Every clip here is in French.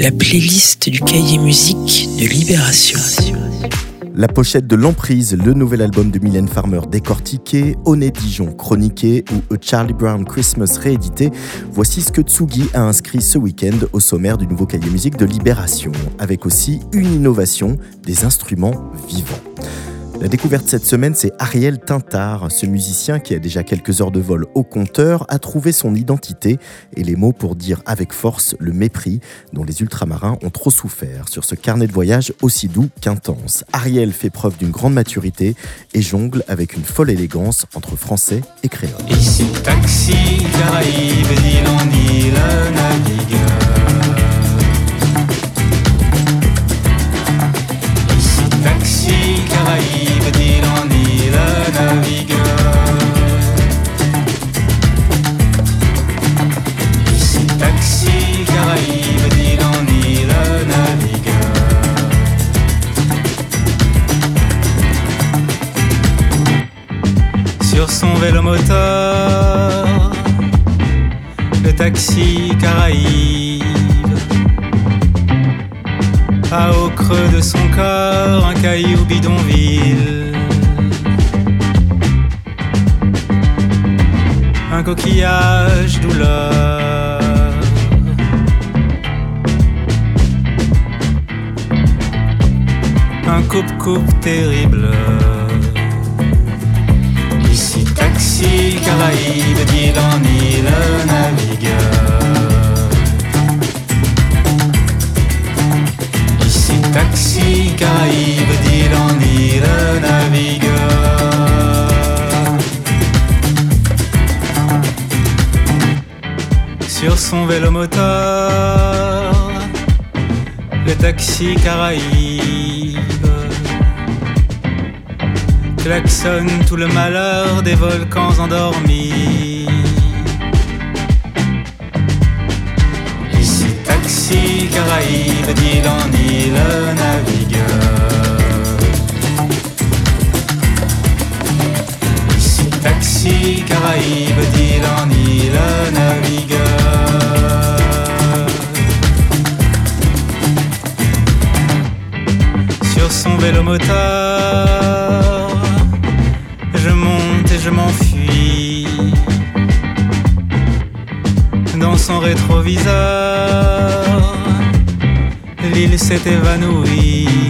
la playlist du cahier musique de Libération. La pochette de L'Emprise, le nouvel album de Mylène Farmer décortiqué, Oné Dijon chroniqué ou A Charlie Brown Christmas réédité, voici ce que Tsugi a inscrit ce week-end au sommaire du nouveau cahier musique de Libération, avec aussi une innovation des instruments vivants. La découverte cette semaine, c'est Ariel Tintard, ce musicien qui a déjà quelques heures de vol au compteur, a trouvé son identité et les mots pour dire avec force le mépris dont les ultramarins ont trop souffert sur ce carnet de voyage aussi doux qu'intense. Ariel fait preuve d'une grande maturité et jongle avec une folle élégance entre français et créole. Un coquillage douleur. Un coupe-coupe terrible. Ici taxi, Caraïbes, d'île en île, navigueur. Ici taxi, Caraïbes, d'île en île, navigueur. Sur son vélo moteur, le taxi Caraïbes klaxonne tout le malheur des volcans endormis. Ici taxi, Caraïbes, d'île en île, navigueur. Ici taxi, Caraïbes, d'île en île, navigueur. Sur son vélo moteur, je monte et je m'enfuis. Dans son rétroviseur, l'île s'est évanouie.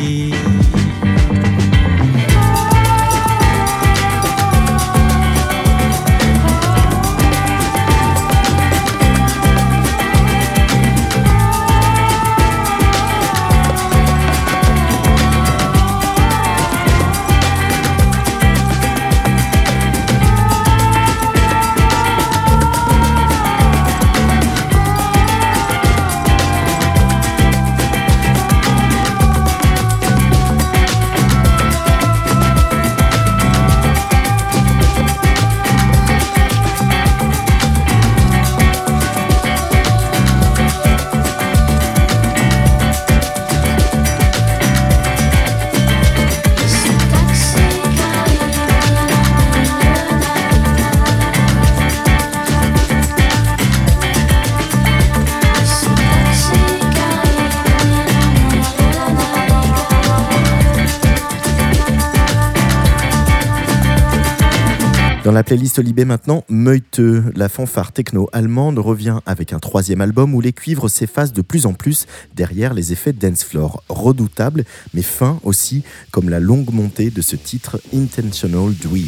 Dans la playlist Libé maintenant, Meute, la fanfare techno-allemande revient avec un troisième album où les cuivres s'effacent de plus en plus derrière les effets dance floor, redoutables mais fins aussi, comme la longue montée de ce titre Intentional Dweeb.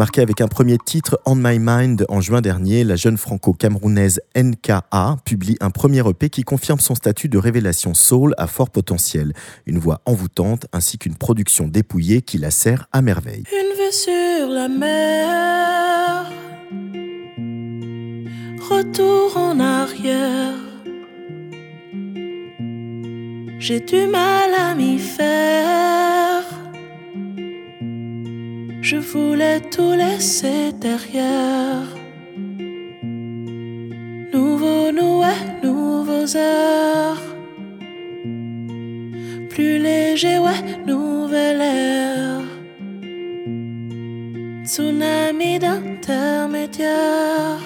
Remarquée avec un premier titre On My Mind en juin dernier, la jeune franco-camerounaise NKA publie un premier EP qui confirme son statut de révélation soul à fort potentiel. Une voix envoûtante ainsi qu'une production dépouillée qui la sert à merveille. Une vue sur la mer, retour en arrière. J'ai du mal à m'y faire. Je voulais tout laisser derrière. Nouveau nouet, nouveaux heures. Plus léger, ouais, nouvelle ère. Tsunami d'intermédiaire.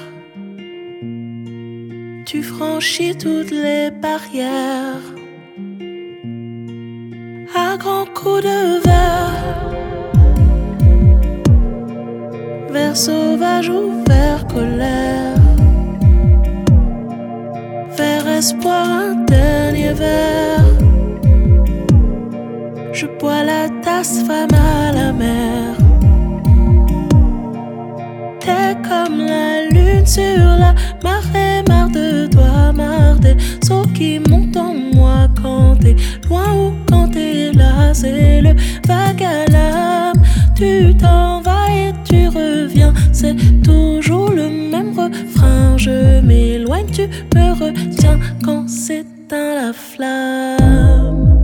Tu franchis toutes les barrières. À grands coups de Sauvage ou vers colère. Vers espoir, un dernier verre. Je bois la tasse, femme à la mer. T'es comme la lune sur la marée, marre de toi, marre des sauts qui montent en moi quand t'es loin ou quand t'es là. C'est le vague à l'âme. Tu t'en tu reviens. C'est toujours le même refrain. Je m'éloigne, tu me retiens quand s'éteint la flamme.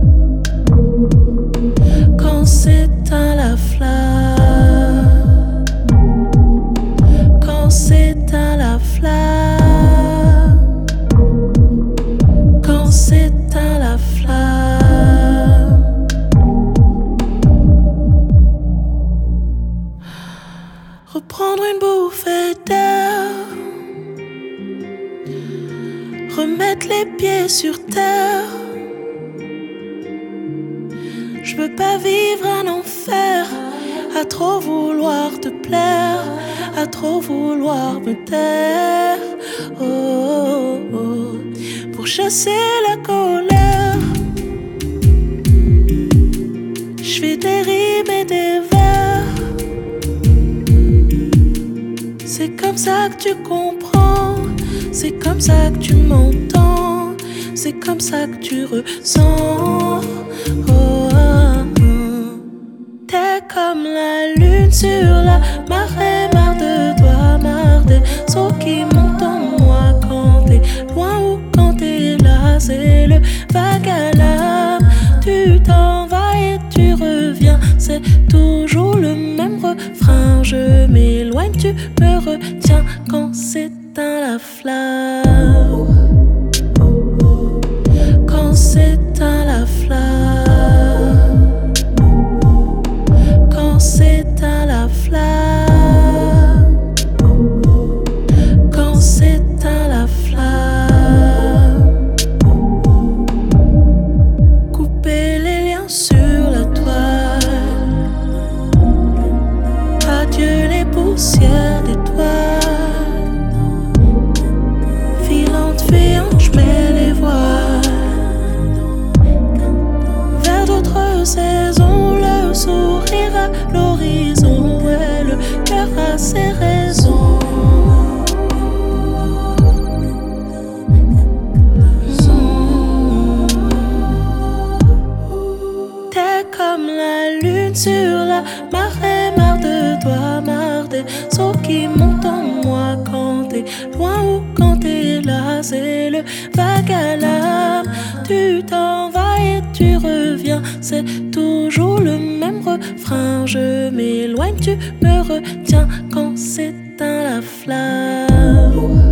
Oh, oh, oh. Pour chasser la colère, je fais des rimes et des vers. C'est comme ça que tu comprends, c'est comme ça que tu m'entends, c'est comme ça que tu ressens. T'es comme la lune sur la marée, Le vague. Tu t'en vas et tu reviens. C'est toujours le même refrain. Je m'éloigne, tu me retiens quand s'éteint la flamme. Comme la lune sur la marée, marre de toi, marre des qui montent en moi quand t'es loin ou quand t'es là. C'est le vague à l'âme. Tu t'en vas et tu reviens. C'est toujours le même refrain. Je m'éloigne, tu me retiens quand s'éteint la flamme.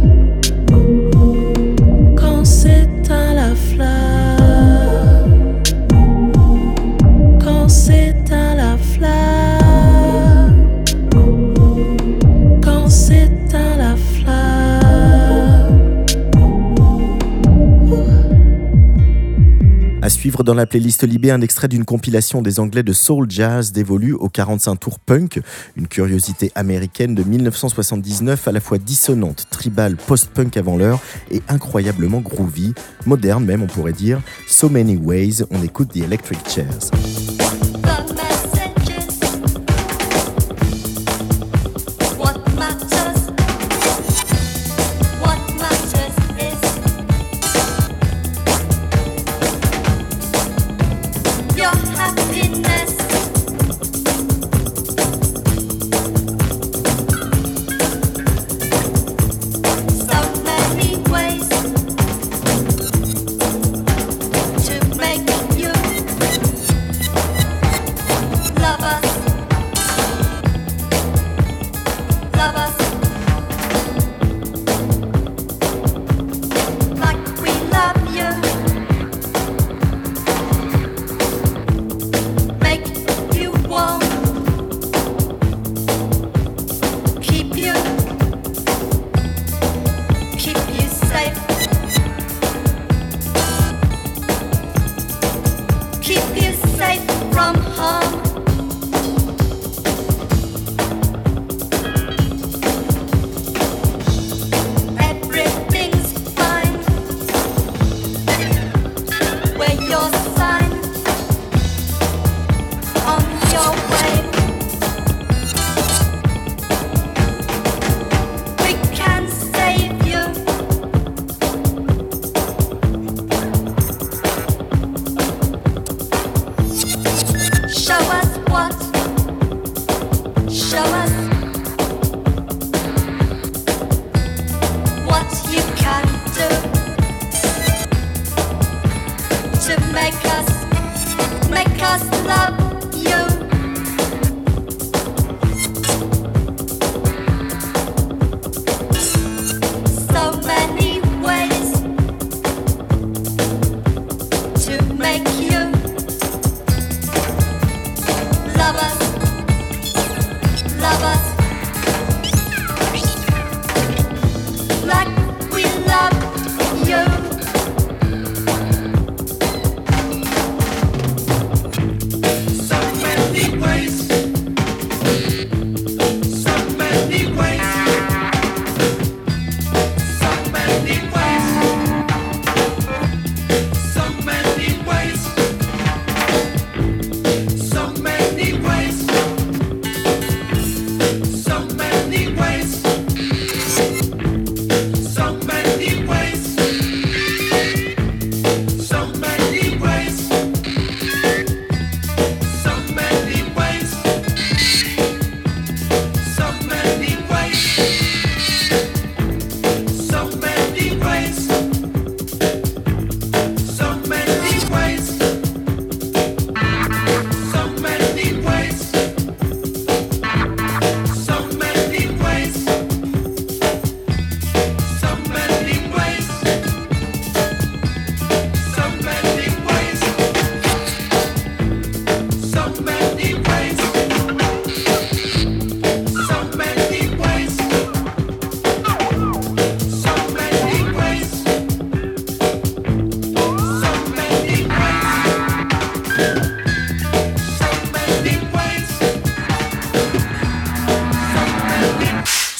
À suivre dans la playlist Libé, un extrait d'une compilation des Anglais de Soul Jazz dévolue au 45 tours punk, une curiosité américaine de 1979 à la fois dissonante, tribale, post-punk avant l'heure et incroyablement groovy, moderne même on pourrait dire. So Many Ways, on écoute The Electric Chairs.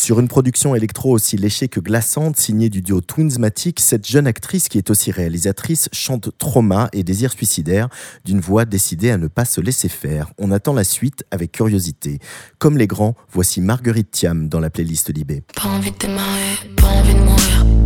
Sur une production électro aussi léchée que glaçante, signée du duo Twinsmatic, cette jeune actrice qui est aussi réalisatrice chante trauma et désir suicidaire d'une voix décidée à ne pas se laisser faire. On attend la suite avec curiosité. Comme les grands, voici Marguerite Thiam dans la playlist d'Ibé. Pas envie de pas envie de mourir.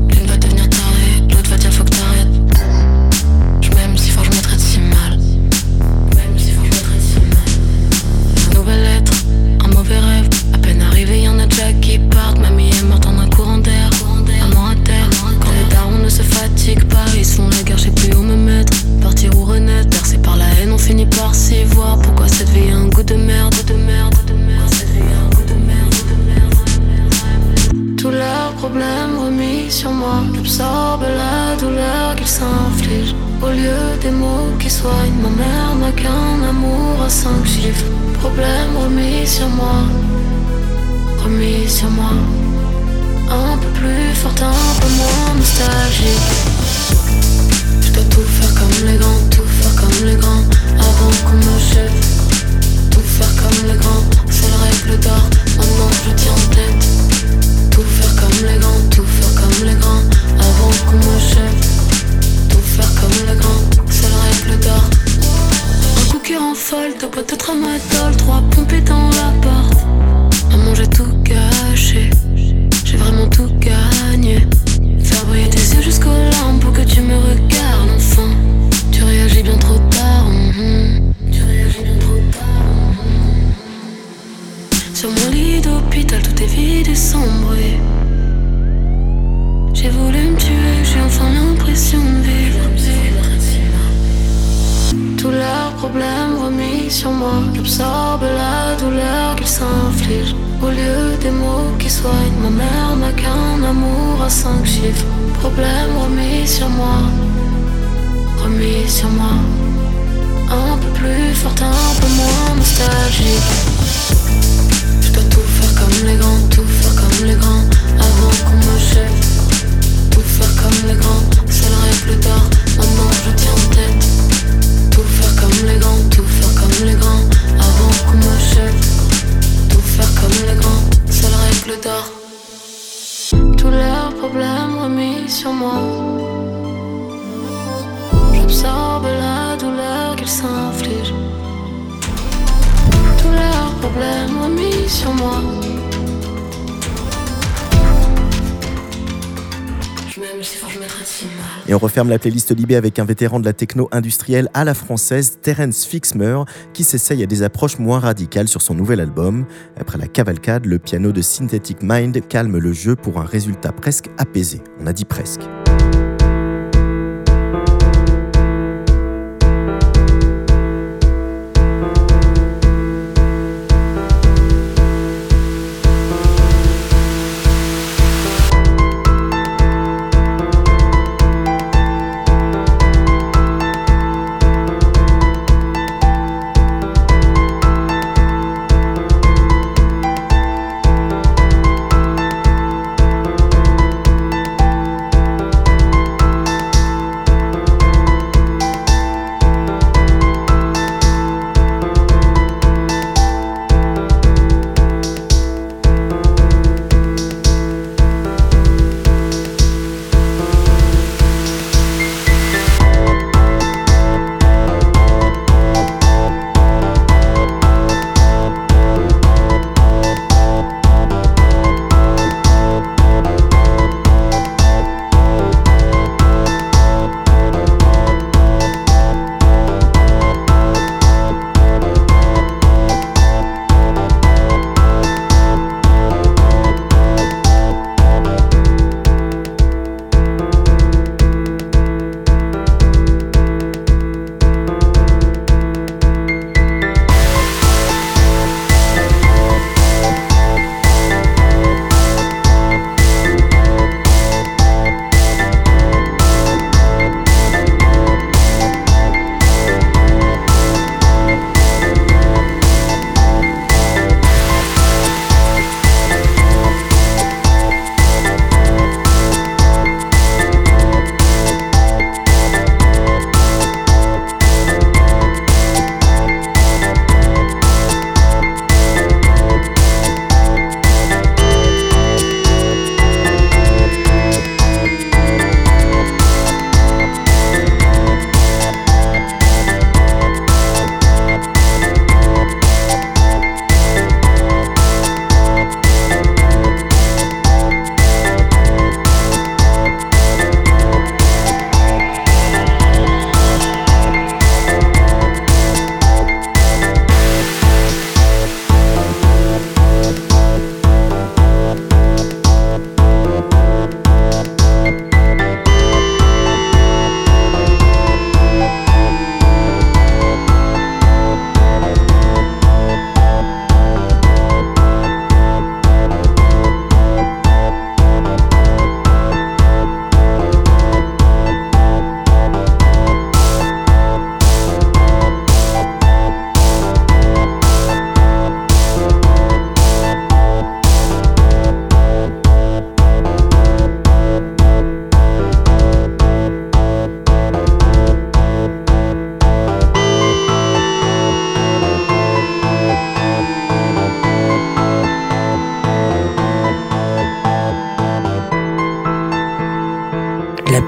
Mon lit d'hôpital, tout est vide et sombre. J'ai voulu me tuer, j'ai enfin l'impression de vivre. Tous leurs problèmes remis sur moi. J'absorbe la douleur qu'ils s'infligent. Au lieu des mots qui soignent, ma mère n'a qu'un amour à cinq chiffres. Problème remis sur moi, remis sur moi. Un peu plus fort, un peu moins nostalgique. Comme les grands, tout faire comme les grands, avant qu'on me jette. Tout faire comme les grands, c'est la règle d'or. Maintenant je tiens en tête. Tout faire comme les grands, tout faire comme les grands, avant qu'on me jette. Tout faire comme les grands, c'est la règle d'or. Tous leurs problèmes remis sur moi. J'absorbe la douleur qu'ils s'infligent. Tous leurs problèmes remis sur moi. Et on referme la playlist Libé avec un vétéran de la techno industrielle à la française, Terence Fixmer, qui s'essaye à des approches moins radicales sur son nouvel album. Après la cavalcade, le piano de Synthetic Mind calme le jeu pour un résultat presque apaisé. On a dit presque.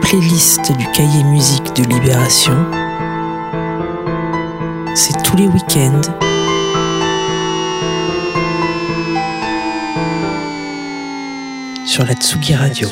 Playlist du cahier musique de Libération. C'est tous les week-ends. Sur la Tsugi Radio.